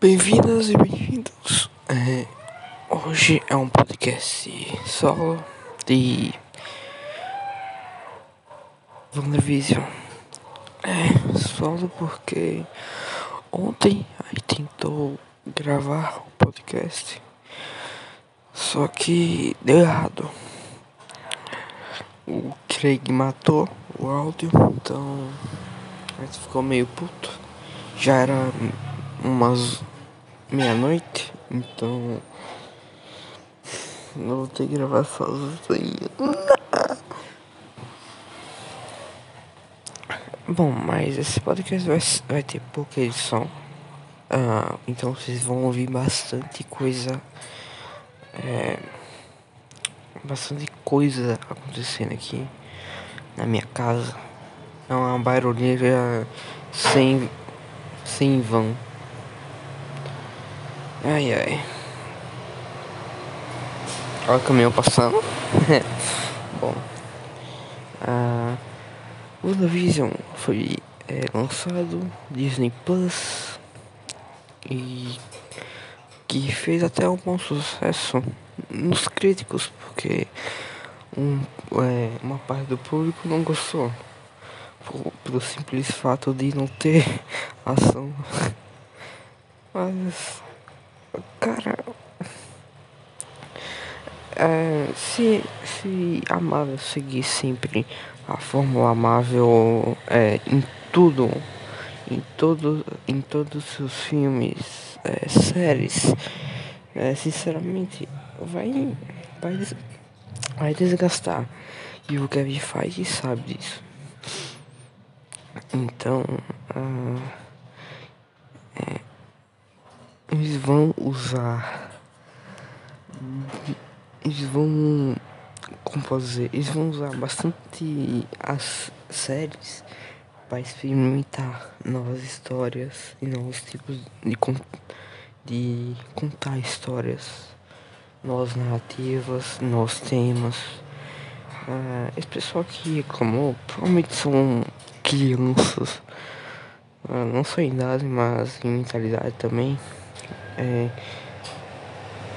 Bem-vindas e bem-vindos. É, hoje é um podcast solo de WandaVision. É, solo porque ontem aí tentou gravar o podcast, só que deu errado. O Craig matou o áudio, então gente ficou meio puto. Já era umas meia-noite, então não vou ter que gravar sozinho. Bom, mas esse podcast vai, vai ter pouca edição. Ah, então vocês vão ouvir bastante coisa. É, bastante coisa acontecendo aqui na minha casa. É uma barulheira sem, sem vão. Ai ai. Olha o caminhão passando. Bom. A WandaVision foi é, lançado Disney Plus e que fez até um bom sucesso nos críticos porque um, é, uma parte do público não gostou pelo simples fato de não ter ação mas Cara. É, se, se a Marvel seguir sempre a fórmula Marvel é, em tudo, em, todo, em todos os seus filmes, é, séries, é, sinceramente, vai, vai, vai desgastar. E o Kevin Feige sabe disso. Então, uh, é, eles vão usar. Eles vão. Como posso dizer? Eles vão usar bastante as séries para experimentar novas histórias e novos tipos de, de contar histórias, novas narrativas, novos temas. Uh, esse pessoal que reclamou provavelmente são crianças, não só em idade, mas em mentalidade também é,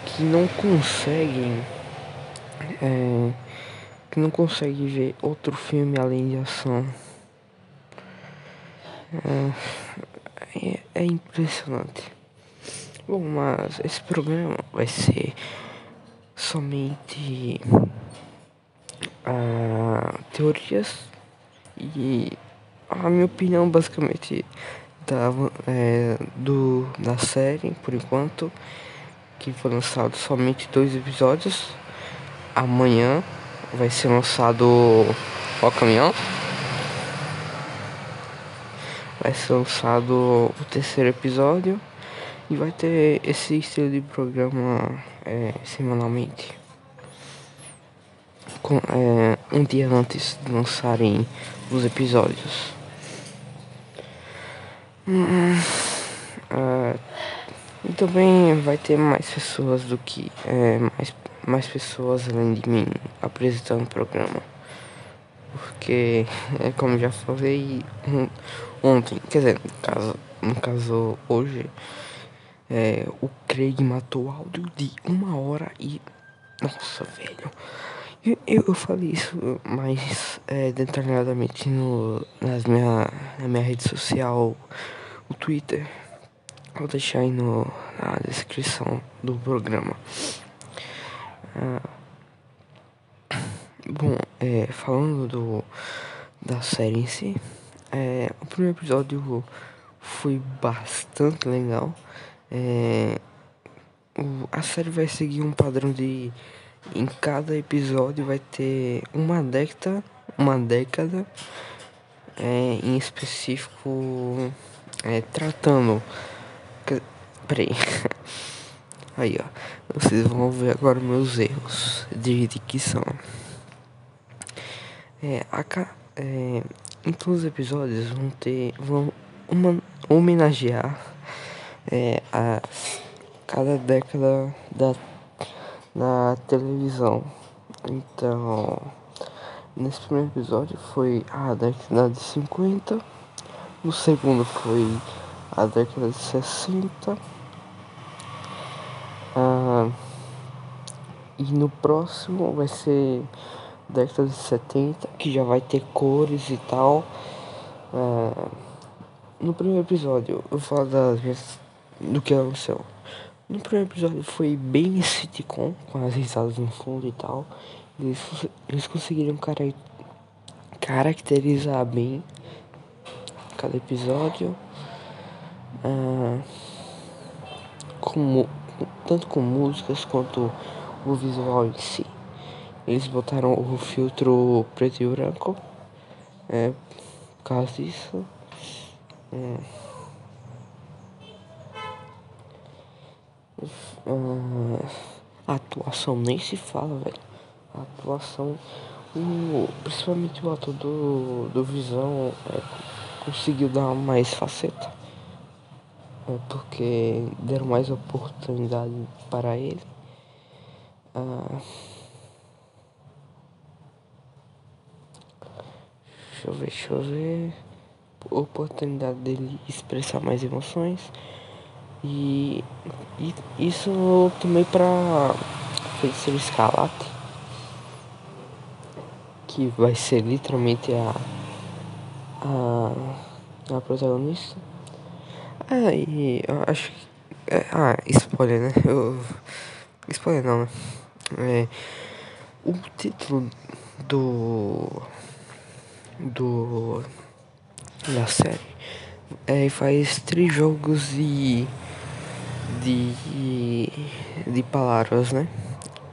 que não conseguem é, que não conseguem ver outro filme além de ação. É, é impressionante. Bom, mas esse programa vai ser somente uh, teorias e a minha opinião basicamente da, é, do, da série, por enquanto, que foi lançado somente dois episódios. Amanhã vai ser lançado o caminhão. Vai ser lançado o terceiro episódio e vai ter esse estilo de programa é, semanalmente. Com, é, um dia antes de lançarem os episódios. Uh, e também vai ter mais pessoas do que. É, mais, mais pessoas além de mim apresentando o programa. Porque, é, como já falei ontem, quer dizer, no caso, no caso hoje, é, o Craig matou áudio de uma hora e. Nossa, velho. Eu, eu, falei isso mais é, detalhadamente no, nas minha, na minha rede social, o Twitter. Vou deixar aí no, na descrição do programa. Ah, bom, é, falando do, da série em si, é, o primeiro episódio foi bastante legal. É, o, a série vai seguir um padrão de em cada episódio vai ter uma década, uma década é, em específico é, tratando. Que, peraí. Aí ó, vocês vão ver agora meus erros de dicção. É, a, é, em todos os episódios vão ter. vão uma, homenagear é, a cada década da na televisão. Então, nesse primeiro episódio foi a década de 50, no segundo foi a década de 60. Ah, e no próximo vai ser década de 70, que já vai ter cores e tal. Ah, no primeiro episódio eu falo das do que aconteceu. No primeiro episódio foi bem sitcom, com as risadas no fundo e tal. Eles, eles conseguiram cara, caracterizar bem cada episódio. Ah, tanto com músicas quanto o visual em si. Eles botaram o filtro preto e branco. É, por causa disso. É. Uh, a atuação nem se fala, velho. A atuação, o, principalmente o ator do, do Visão é, conseguiu dar mais faceta. É porque deram mais oportunidade para ele. Uh, deixa eu ver, deixa eu ver. Oportunidade dele expressar mais emoções. E, e isso também pra Feiticeiro Escalate, que vai ser literalmente a, a, a protagonista. Ah, e eu acho que. É, ah, spoiler, né? Eu, spoiler não, né? É, o título do. do. da série é, faz três jogos e de, de palavras, né?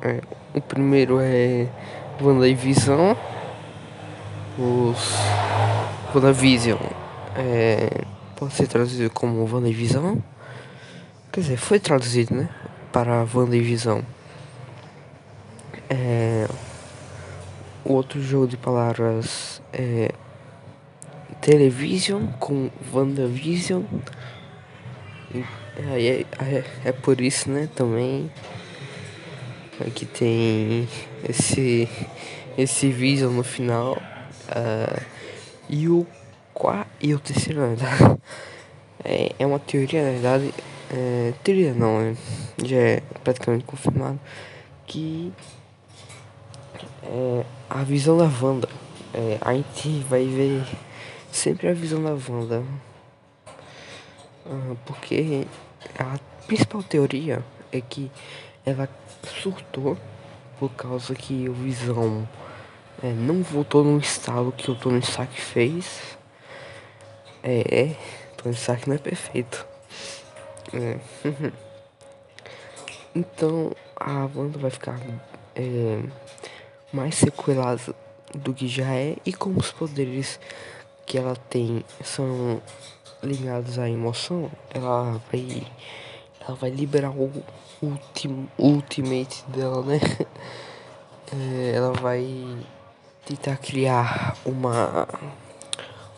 É, o primeiro é WandaVision. Os WandaVision é, pode ser traduzido como WandaVision. Quer dizer, foi traduzido, né? Para WandaVision. É, o outro jogo de palavras é Television com WandaVision. É, é, é, é por isso, né, também que tem esse esse Vision no final uh, e o qua, e o terceiro na verdade é, é uma teoria na verdade é, teoria não é, já é praticamente confirmado que é, a visão da Wanda é, a gente vai ver sempre a visão da Wanda porque a principal teoria é que ela surtou por causa que o Visão é, não voltou no estalo que o Tony Stark fez. É, Tony Stark não é perfeito. É. então a Wanda vai ficar é, mais sequelada do que já é e como os poderes que ela tem são ligados à emoção, ela vai ela vai liberar o último ultimate dela, né? É, ela vai tentar criar uma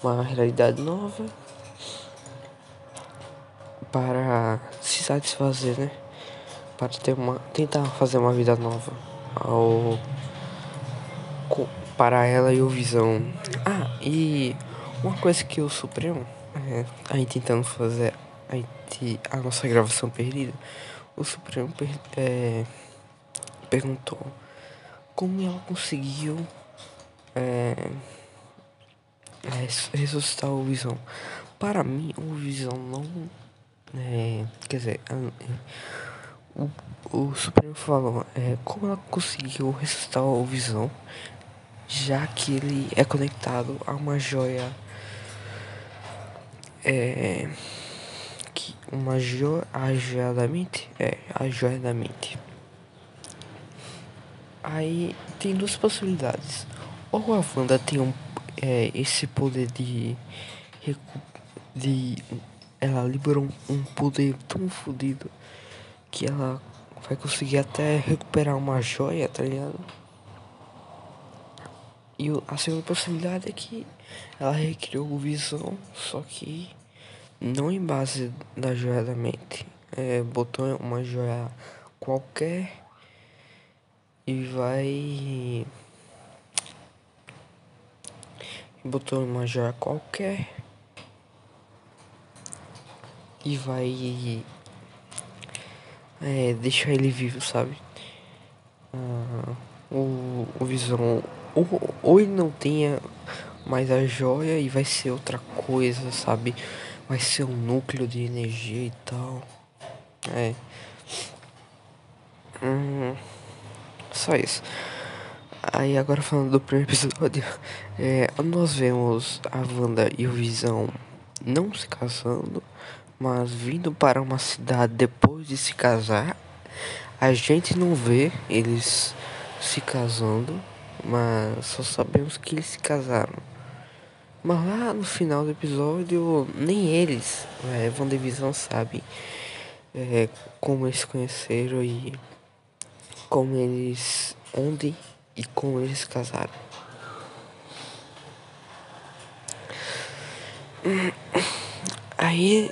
uma realidade nova para se satisfazer, né? Para ter uma tentar fazer uma vida nova ao para ela e o Visão. Ah, e uma coisa que o Supremo é, aí tentando fazer aí, a nossa gravação perdida, o Supremo per, é, perguntou como ela conseguiu é, é, ressuscitar o Visão. Para mim, o Visão não. É, quer dizer, o, o Supremo falou é, como ela conseguiu ressuscitar o Visão, já que ele é conectado a uma joia é que uma joia, a joia da mente, é a joia da mente. Aí tem duas possibilidades. Ou a Wanda tem um, é, esse poder de, de ela liberou um, um poder tão fodido que ela vai conseguir até recuperar uma joia, tá ligado? E a segunda possibilidade é que ela recriou o Visão, só que não em base da joia da mente. É, botou uma joia qualquer e vai. Botou uma joia qualquer e vai é, deixar ele vivo, sabe? Ah, o, o Visão ou, ou ele não tenha mais a joia e vai ser outra coisa, sabe? Vai ser um núcleo de energia e tal. É. Hum, só isso. Aí agora falando do primeiro episódio, é, nós vemos a Wanda e o Visão não se casando, mas vindo para uma cidade depois de se casar. A gente não vê eles se casando, mas só sabemos que eles se casaram. Mas lá no final do episódio, nem eles, é, WandaVision, sabem é, como eles se conheceram e como eles. onde e como eles se casaram. Aí.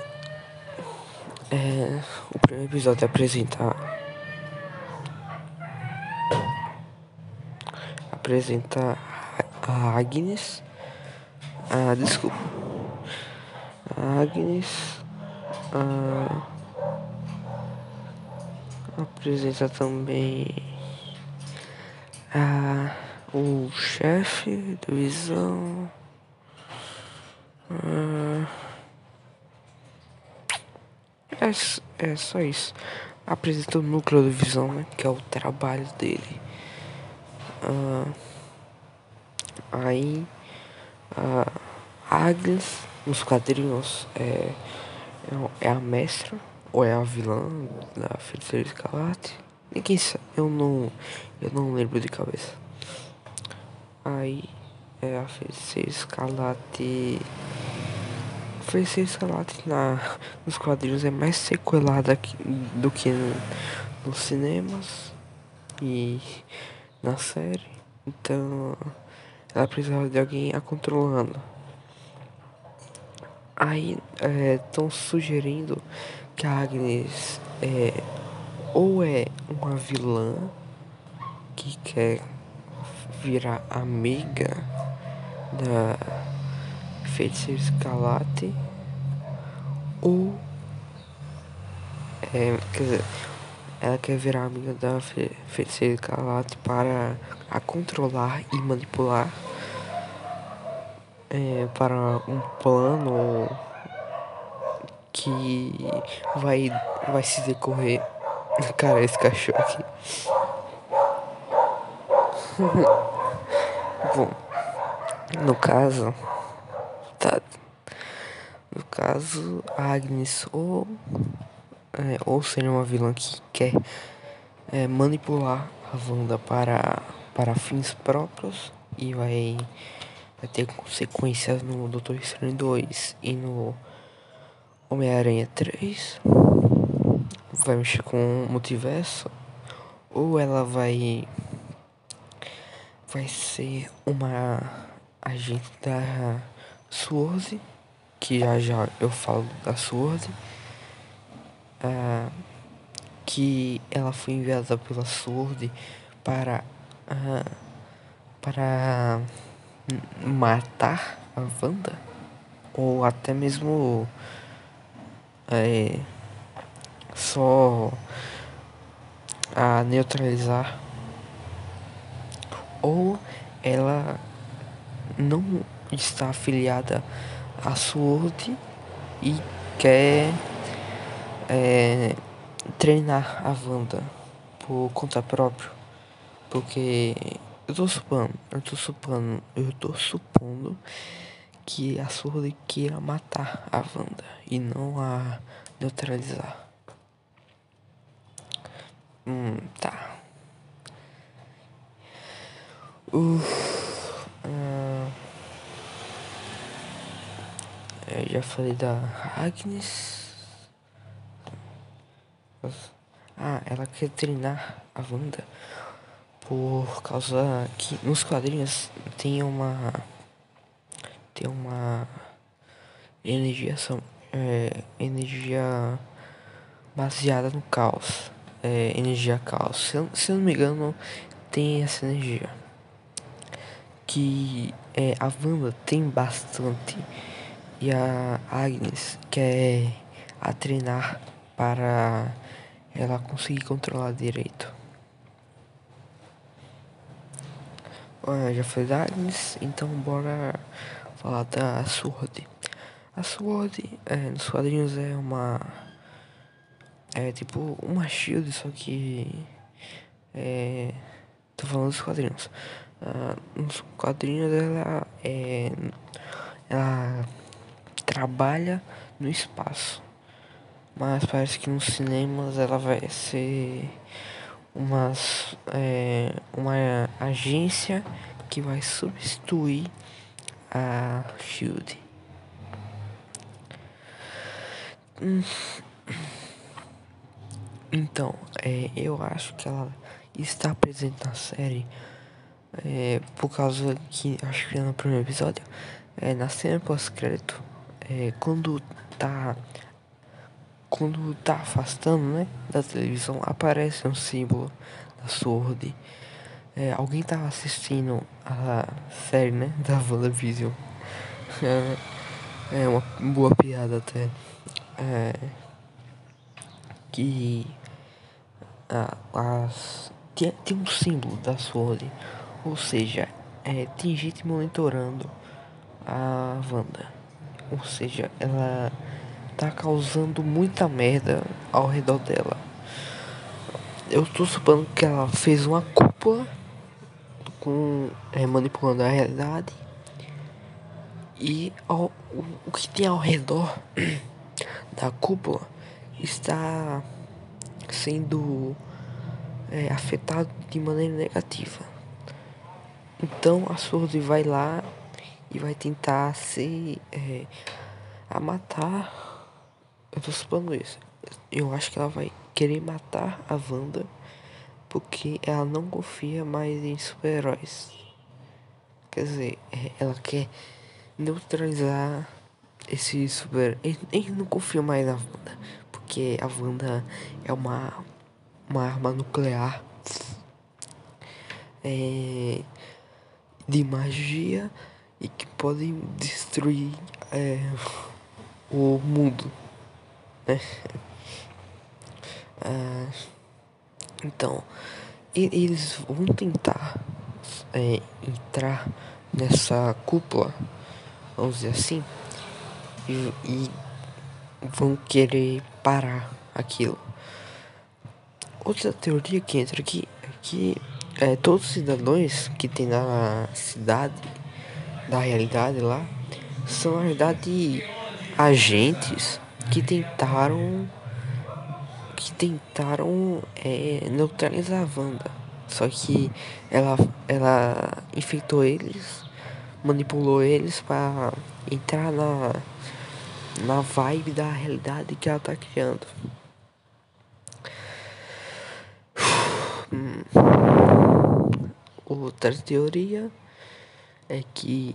É, o primeiro episódio é apresentar. Apresentar a Agnes. Ah, desculpa. A Agnes. Ah, apresenta também a, o chefe da visão. Ah, é, é só isso. Apresenta o núcleo da visão, né? Que é o trabalho dele. Ah, aí a Agnes nos quadrinhos é, é, é a mestra ou é a vilã da Feiticeira Escarlate. Ninguém sabe, eu não, eu não lembro de cabeça. Aí é a Feiticeira Escarlate. A Feiticeira Escarlate na, nos quadrinhos é mais sequelada que, do que no, nos cinemas e na série. Então ela precisava de alguém a controlando. Aí estão é, sugerindo que a Agnes é ou é uma vilã que quer virar amiga da Feiticeira Escalate ou é, quer dizer, ela quer virar amiga da Feiticeira Escalate para a controlar e manipular é, para um plano que vai, vai se decorrer. Cara, esse cachorro aqui. Bom, no caso, tá. No caso, Agnes ou, é, ou seria uma vilã que quer é, manipular a Wanda para, para fins próprios e vai vai ter consequências no Doutor Estranho 2 e no Homem-Aranha 3. Vai mexer com o multiverso. Ou ela vai. Vai ser uma agente da Sword. Que já já eu falo da Sword. Ah, que ela foi enviada pela Sword para. Ah, para matar a Wanda ou até mesmo é, só a neutralizar ou ela não está afiliada a SWORD e quer é, treinar a Wanda por conta própria porque eu tô supondo, eu tô supondo, eu tô supondo que a Sword queira matar a Wanda e não a neutralizar. Hum, tá. Uh, uh, eu já falei da Agnes. Ah, ela quer treinar a Wanda por causa que nos quadrinhos tem uma tem uma energia é, energia baseada no caos é, energia caos. Se eu, se não me engano tem essa energia que é, a Wanda tem bastante. E a Agnes que é a treinar para ela conseguir controlar direito. Ah, já foi Agnes, então bora falar da Sword. A Sword é, nos quadrinhos é uma. É tipo uma shield, só que. É. Tô falando dos quadrinhos. Ah, nos quadrinhos ela é. Ela trabalha no espaço. Mas parece que nos cinemas ela vai ser umas, é, uma agência que vai substituir a Shield. Então, é, eu acho que ela está presente na série é, por causa que acho que no primeiro episódio, é, na cena pós-crédito, é, quando tá quando tá afastando, né, da televisão, aparece um símbolo da Sword. É, alguém tava assistindo a série, né, da WandaVision. É, é uma boa piada até. É, que a, as, tem, tem um símbolo da Sword. Ou seja, é, tem gente monitorando a Wanda. Ou seja, ela tá causando muita merda ao redor dela. Eu tô supondo que ela fez uma cúpula com é, manipulando a realidade e ao, o, o que tem ao redor da cúpula está sendo é, afetado de maneira negativa. Então a Sword vai lá e vai tentar se é, a matar eu tô supondo isso. Eu acho que ela vai querer matar a Wanda porque ela não confia mais em super-heróis. Quer dizer, é, ela quer neutralizar esse super. Ele não confia mais na Wanda. Porque a Wanda é uma, uma arma nuclear é, de magia e que pode destruir é, o mundo né? Ah, então, eles vão tentar é, entrar nessa cúpula, vamos dizer assim, e, e vão querer parar aquilo. Outra teoria que entra aqui é que é, todos os cidadãos que tem na cidade, da realidade lá, são na verdade agentes que tentaram que tentaram é, neutralizar a Wanda. Só que ela, ela infectou eles, manipulou eles para entrar na, na vibe da realidade que ela tá criando. Hum. Outra teoria é que.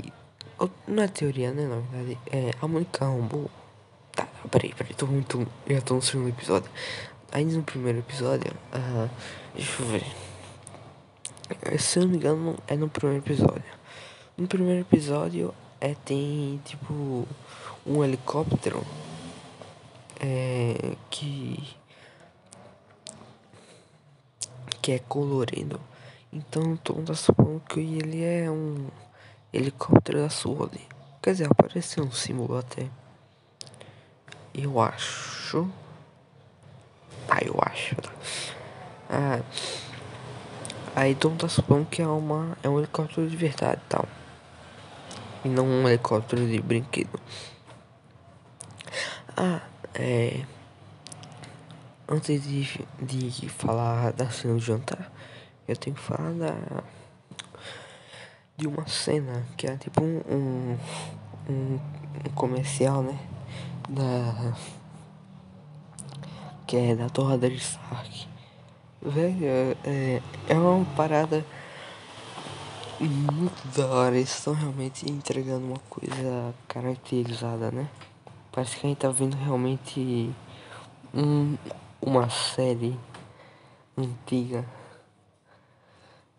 Não é teoria, né? Na verdade, é a Monica Rambeau Tá, peraí, peraí, tô muito. Já tô no segundo episódio. Ainda no primeiro episódio, uh, deixa eu ver. Se eu não me engano, é no primeiro episódio. No primeiro episódio, é, tem tipo um helicóptero é, que. que é colorido. Então todo mundo tá supondo que ele é um helicóptero da SWORD. Quer dizer, apareceu um símbolo até. Eu acho. Ah, eu acho. Ah, aí todo mundo tá supondo que é, uma, é um helicóptero de verdade e tal. E não um helicóptero de brinquedo. Ah, é. Antes de, de falar da cena do jantar, eu tenho que falar da. De uma cena que é tipo um, um, um comercial, né? Da que é da Torre de Stark. Velho, é, é uma parada muito da hora. Eles estão realmente entregando uma coisa caracterizada, né? Parece que a gente tá vendo realmente um, uma série antiga.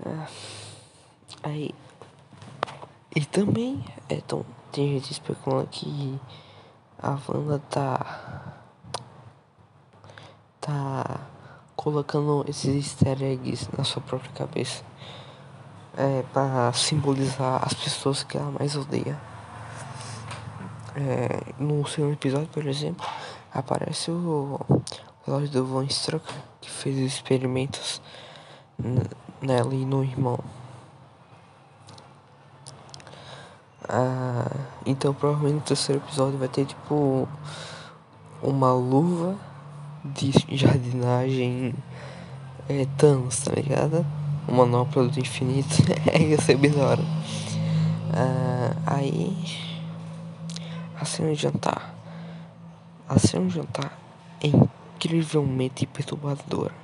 Ah, aí. E também é, tão, tem gente especulando que a Wanda tá tá colocando esses easter eggs na sua própria cabeça. É, para simbolizar as pessoas que ela mais odeia. É, no segundo episódio, por exemplo, aparece o relógio do Von Strucker, que fez experimentos nela e no irmão. Ah, então provavelmente no terceiro episódio vai ter tipo uma luva de jardinagem é, Thanos, tá ligado? Uma manopla do infinito. é, ia ser bem da hora. Ah, aí. A cena de jantar. A cena de jantar é incrivelmente perturbadora.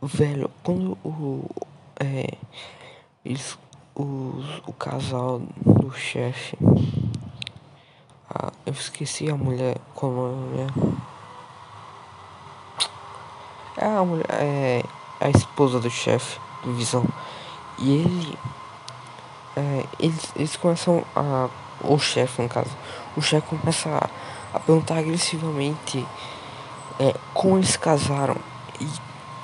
Velho, quando o. É. Eles o, casal do chefe. Ah, eu esqueci a mulher. Como é a mulher? É a mulher. É a esposa do chefe do Visão. E ele. É, eles, eles começam a. O chefe, no caso. O chefe começa a, a perguntar agressivamente é, como eles casaram. E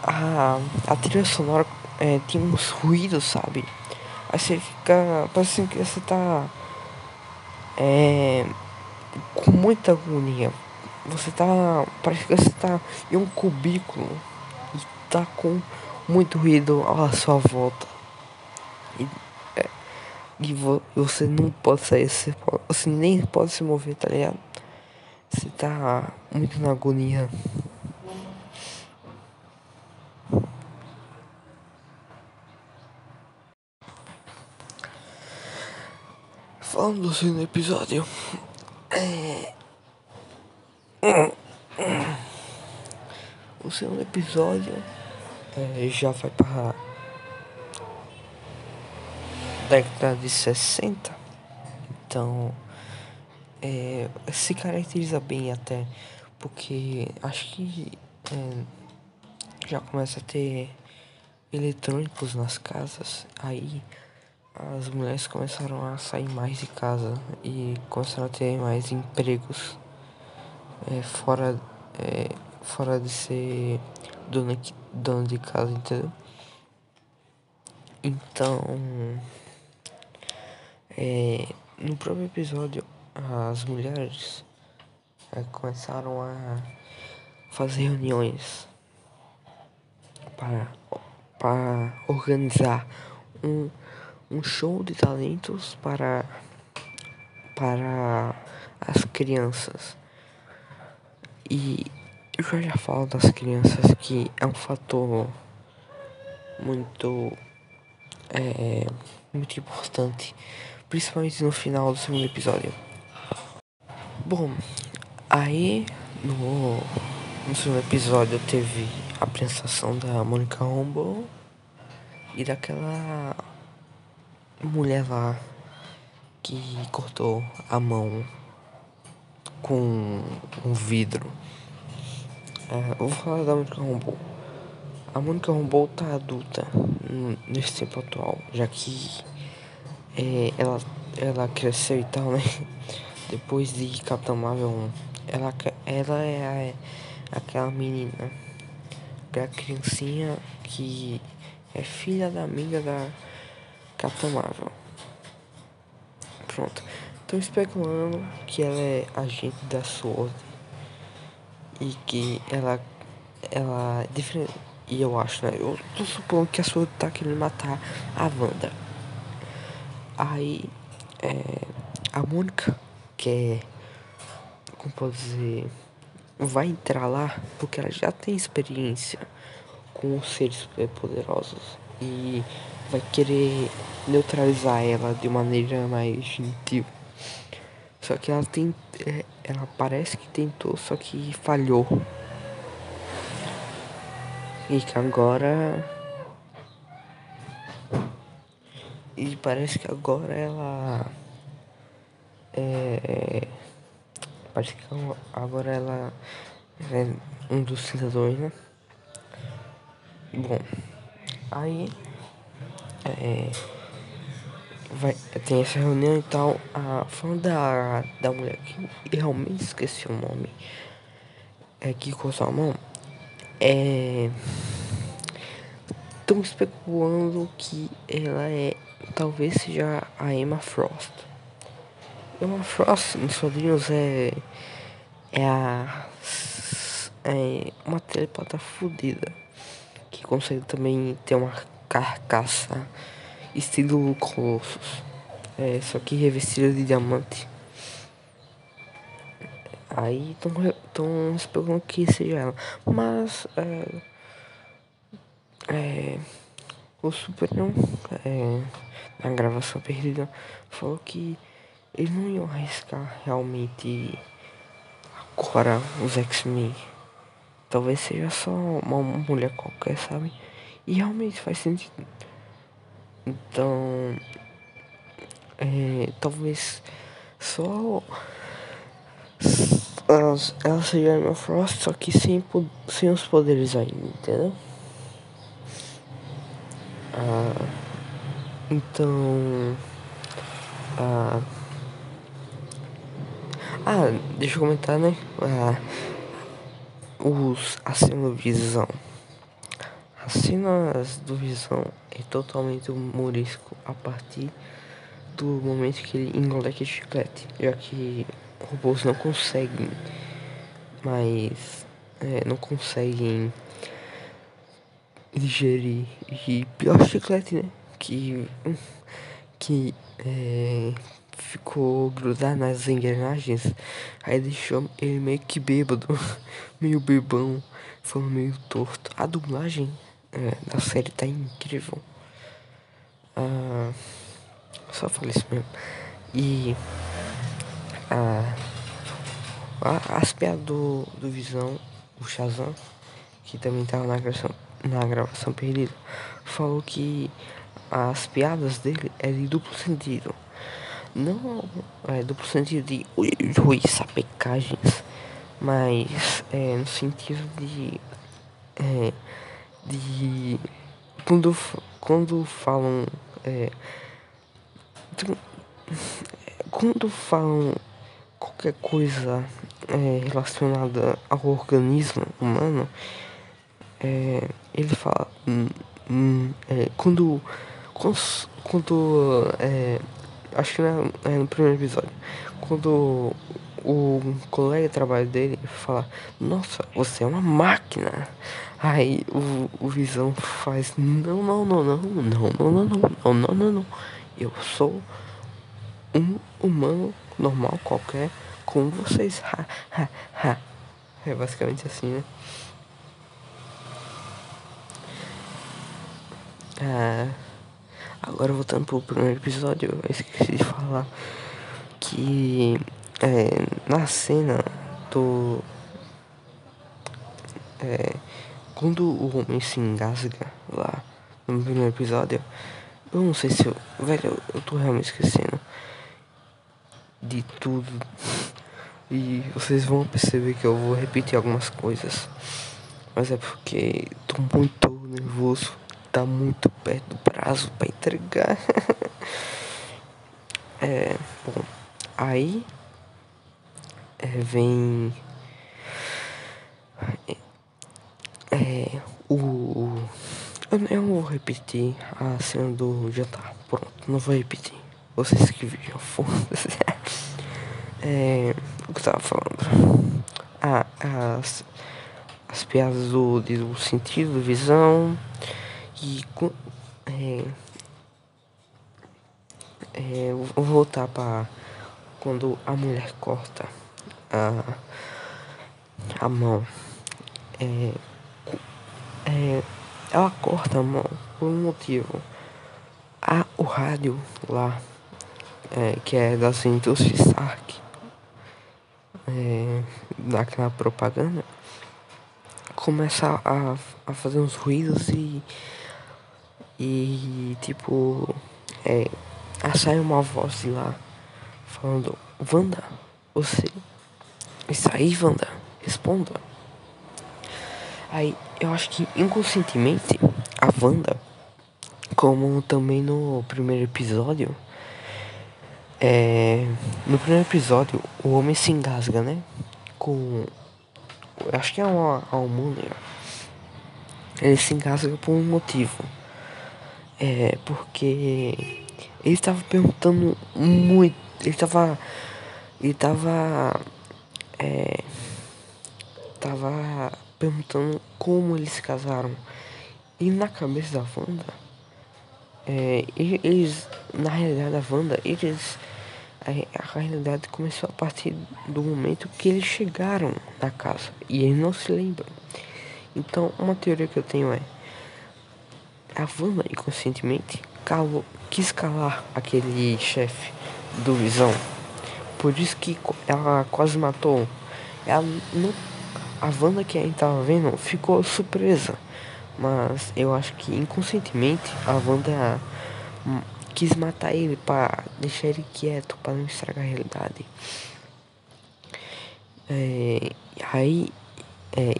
a, a trilha sonora é, tem uns ruídos, sabe? Você fica. Parece que você tá. É. Com muita agonia. Você tá. Parece que você tá em um cubículo. E tá com muito ruído à sua volta. E, é, e vo, você não pode sair. Você, pode, você nem pode se mover, tá ligado? Você tá muito na agonia. Falando assim no episódio. É... O segundo episódio é, já vai para década de 60. Então é, se caracteriza bem até porque acho que é, já começa a ter eletrônicos nas casas. Aí as mulheres começaram a sair mais de casa e começaram a ter mais empregos é, fora, é, fora de ser dona, dona de casa, entendeu? Então, é, no próprio episódio, as mulheres é, começaram a fazer reuniões para, para organizar um um show de talentos para para as crianças. E eu já falo das crianças que é um fator muito é, muito importante, principalmente no final do segundo episódio. Bom, aí no, no segundo episódio teve a apresentação da Monica Rambeau e daquela mulher lá que cortou a mão com um vidro. É, vou falar da Mônica Rambeau. A Mônica Rambeau tá adulta nesse tempo atual, já que é, ela, ela cresceu e tal, né? Depois de Capitão Marvel 1. Ela, ela é a, aquela menina, aquela criancinha que é filha da amiga da Capitã Marvel. Pronto. Estou especulando que ela é agente da SWORD e que ela ela é diferente e eu acho, né? Eu tô supondo que a SWORD tá querendo matar a Wanda. Aí é, a Mônica que é como pode dizer vai entrar lá porque ela já tem experiência com os seres poderosos e vai querer neutralizar ela de maneira mais gentil. Só que ela tem. É, ela parece que tentou, só que falhou. E que agora. E parece que agora ela. É. Parece que agora ela é um dos cidadãos, né? Bom. Aí é, vai, tem essa reunião e tal. A, falando da, da mulher que realmente esqueci o nome. é que coçou a mão. É. Estão especulando que ela é. Talvez seja a Emma Frost. Emma Frost nos quadrinhos é. É a. É uma telepata fodida. Que consegue também ter uma carcaça estilo Colossus. É, só que revestida de diamante. Aí estão esperando que seja ela. Mas é, é, o Superman é, na gravação perdida falou que eles não iam arriscar realmente agora os X-Men. Talvez seja só uma mulher qualquer, sabe? E realmente faz sentido. Então, é, talvez só ela seja Emma Frost, só que sem, sem os poderes ainda, entendeu? Ah, então. Ah, ah, deixa eu comentar, né? Ah, os, a cena Visão. As cenas do Visão é totalmente humorístico a partir do momento que ele engole aquele chiclete, já que robôs não conseguem mais é, não conseguem digerir. E pior chiclete né? Que que é, ficou grudado nas engrenagens aí deixou ele meio que bêbado meio bebão falando meio torto. A dublagem é, da série tá incrível ah, só falei isso mesmo e a, a, as piadas do, do Visão, o Shazam, que também estava na gravação, na gravação perdida, falou que as piadas dele é de duplo sentido. Não é duplo sentido de ui, sapecagens, mas é no sentido de. É, de. Quando, quando falam. É, quando falam qualquer coisa é, relacionada ao organismo humano, é, ele fala. Hum, hum, é, quando. Quando. É, acho que no, é no primeiro episódio. Quando o colega de trabalho dele fala: Nossa, você é uma máquina. Aí o, o Visão faz: Não, não, não, não, não, não, não, não, não, não, não, não. Eu sou um humano normal qualquer com vocês. Ha, ha, ha. É basicamente assim, né? Ah, agora voltando pro primeiro episódio, eu esqueci de falar que é, na cena do. É, quando o homem se engasga lá no primeiro episódio, eu não sei se eu. Velho, eu tô realmente esquecendo de tudo. E vocês vão perceber que eu vou repetir algumas coisas. Mas é porque tô muito nervoso. Tá muito perto do prazo para entregar. é, bom, aí é, vem é, o, eu não vou repetir a cena do jantar. Pronto, não vou repetir. Vocês que viram, foda-se. É, o que eu tava falando? Ah, as, as piadas do, do sentido, visão e é, é, vou voltar para quando a mulher corta a, a mão. É, é, ela corta a mão por um motivo. A, o rádio lá é, que é da indústrias Stark, é, daquela propaganda, começa a, a fazer uns ruídos e, e tipo, é, sai uma voz de lá falando, Wanda, você está aí, Wanda? Responda. Aí eu acho que inconscientemente a Wanda, como também no primeiro episódio, é, no primeiro episódio, o homem se engasga, né? Com acho que é uma almôndega. Ele se engasga por um motivo. É porque ele estava perguntando muito. Ele estava. Ele estava. É, tava perguntando como eles se casaram. E na cabeça da Wanda, é, eles, na realidade da Wanda, eles, a, a, realidade começou a partir do momento que eles chegaram na casa e eles não se lembram. Então, uma teoria que eu tenho é, a Wanda inconscientemente calou, quis calar aquele chefe do Visão. Por isso que ela quase matou. Ela não a Wanda que a gente tava vendo ficou surpresa. Mas eu acho que inconscientemente a Wanda hum, quis matar ele para deixar ele quieto, para não estragar a realidade. É, aí é,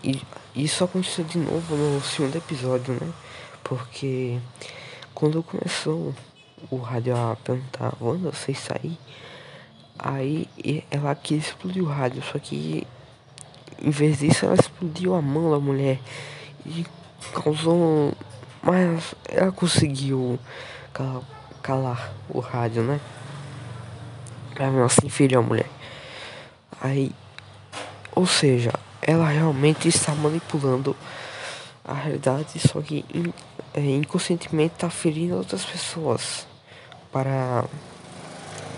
isso aconteceu de novo no segundo episódio, né? Porque quando começou o rádio a perguntar, Wanda, você sair? Aí ela quis explodir o rádio, só que em vez disso, ela explodiu a mão da mulher e causou. Mas ela conseguiu calar, calar o rádio, né? Ela se feriu a mulher. Aí, ou seja, ela realmente está manipulando a realidade, só que é, inconscientemente está ferindo outras pessoas para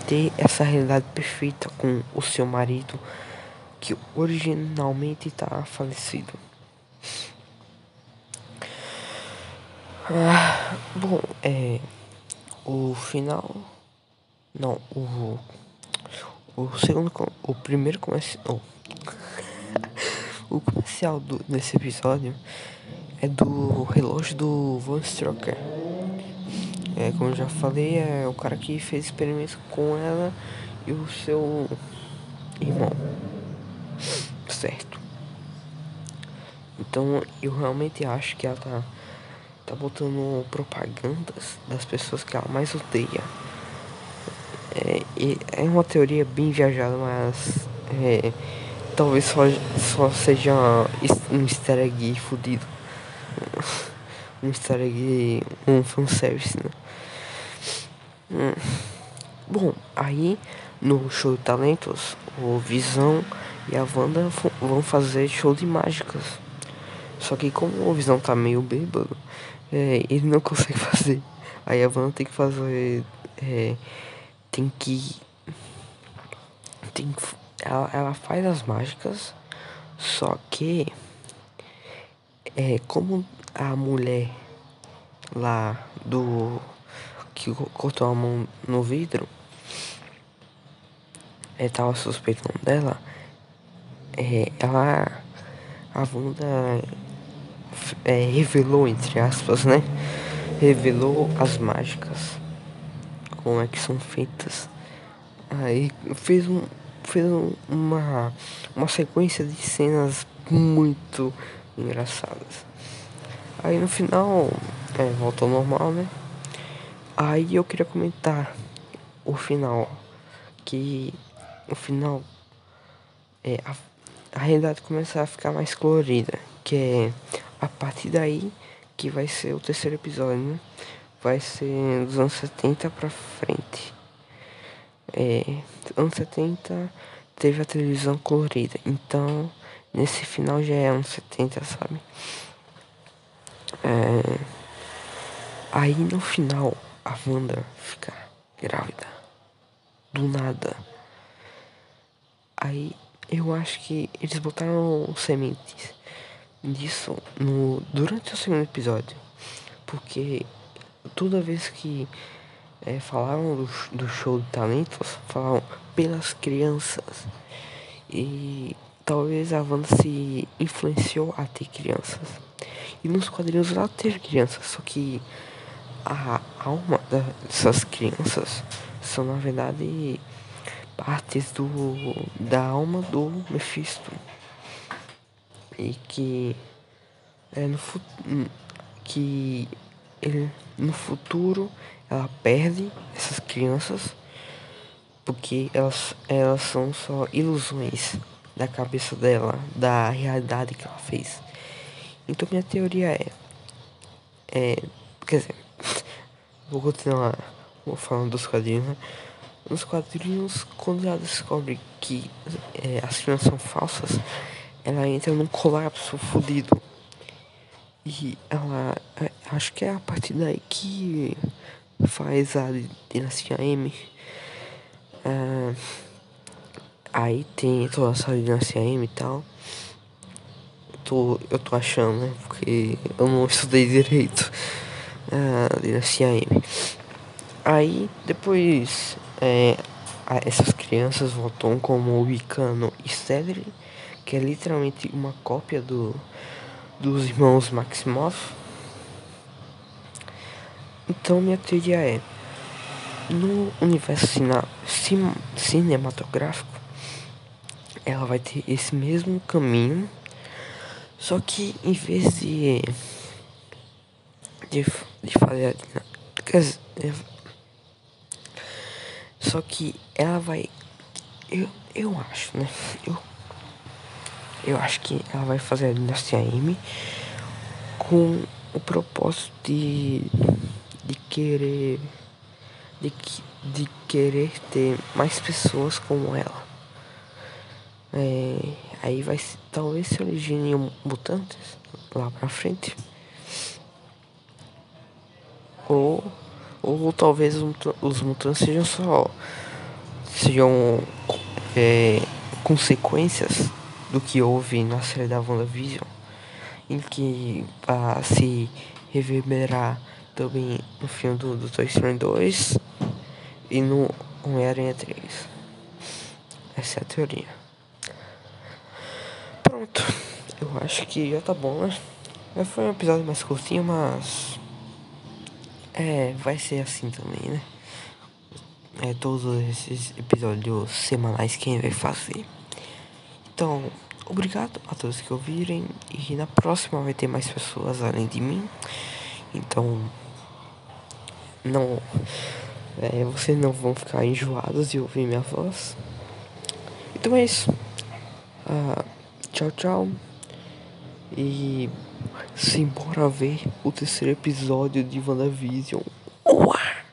ter essa realidade perfeita com o seu marido que originalmente está falecido. Ah, bom, é. O final. Não, o. O segundo. O primeiro comercial. o comercial do, desse episódio é do relógio do Von Stroker. É, como eu já falei, é o cara que fez experimentos com ela e o seu irmão certo. Então eu realmente acho que ela tá, tá botando propagandas das pessoas que ela mais odeia. É, é uma teoria bem viajada, mas é, talvez só, só seja um easter egg fudido. Um easter egg, um fanservice, né? Hum. Bom, aí no show de talentos, o Visão e a Wanda vão fazer show de mágicas. Só que como o Visão tá meio bêbado, é, ele não consegue fazer. Aí a Wanda tem que fazer. É, tem que. Tem ela, ela faz as mágicas. Só que. É, como a mulher lá do. que cortou a mão no vidro. É, tava suspeitando dela é, ela a Wanda é, revelou entre aspas, né? Revelou as mágicas, como é que são feitas. Aí fez um fez uma uma sequência de cenas muito engraçadas. Aí no final é, voltou ao normal, né? Aí eu queria comentar o final que o final é a a realidade começar a ficar mais colorida, que é a partir daí que vai ser o terceiro episódio, né? Vai ser dos anos 70 pra frente. É, anos 70 teve a televisão colorida, então nesse final já é anos 70, sabe? É, aí no final a Wanda fica grávida. Do nada. Aí eu acho que eles botaram sementes disso no, durante o segundo episódio. Porque toda vez que é, falaram do, do show de talentos, falavam pelas crianças. E talvez a Wanda se influenciou a ter crianças. E nos quadrinhos ela teve crianças, só que a alma dessas crianças são na verdade partes do da alma do Mephisto e que é no que ele no futuro ela perde essas crianças porque elas elas são só ilusões da cabeça dela, da realidade que ela fez. Então minha teoria é. É. Quer dizer. Vou continuar falando dos quadrinhos, né? Nos quadrinhos, quando ela descobre que é, as crianças são falsas, ela entra num colapso fodido. E ela. É, acho que é a partir daí que faz a dinastia M. É, aí tem toda essa dinastia M e tal. Tô, eu tô achando, né? Porque eu não estudei direito a dinastia M. Aí depois é, essas crianças voltam como o Icano e Cedric, que é literalmente uma cópia do, dos irmãos Maximov. Então minha teoria é no universo cina, cin, cinematográfico ela vai ter esse mesmo caminho, só que em vez de de, de fazer dizer, só que ela vai. Eu, eu acho, né? Eu, eu acho que ela vai fazer a Dinastia M com o propósito de, de querer. De, de querer ter mais pessoas como ela. É, aí vai talvez se originem mutantes lá pra frente. Ou ou talvez os mutantes sejam só. sejam é, consequências do que houve na série da WandaVision. Em que vai se reverberar também no filme do, do Toy Story 2 e no Homem-Aranha 3. Essa é a teoria. Pronto. Eu acho que já tá bom, né? Foi um episódio mais curtinho, mas é, vai ser assim também, né? É todos esses episódios semanais quem vai fazer. Então, obrigado a todos que ouvirem. E na próxima vai ter mais pessoas além de mim. Então, não. É, vocês não vão ficar enjoados de ouvir minha voz. Então é isso. Ah, tchau, tchau. E simbora ver o terceiro episódio de WandaVision. Uau!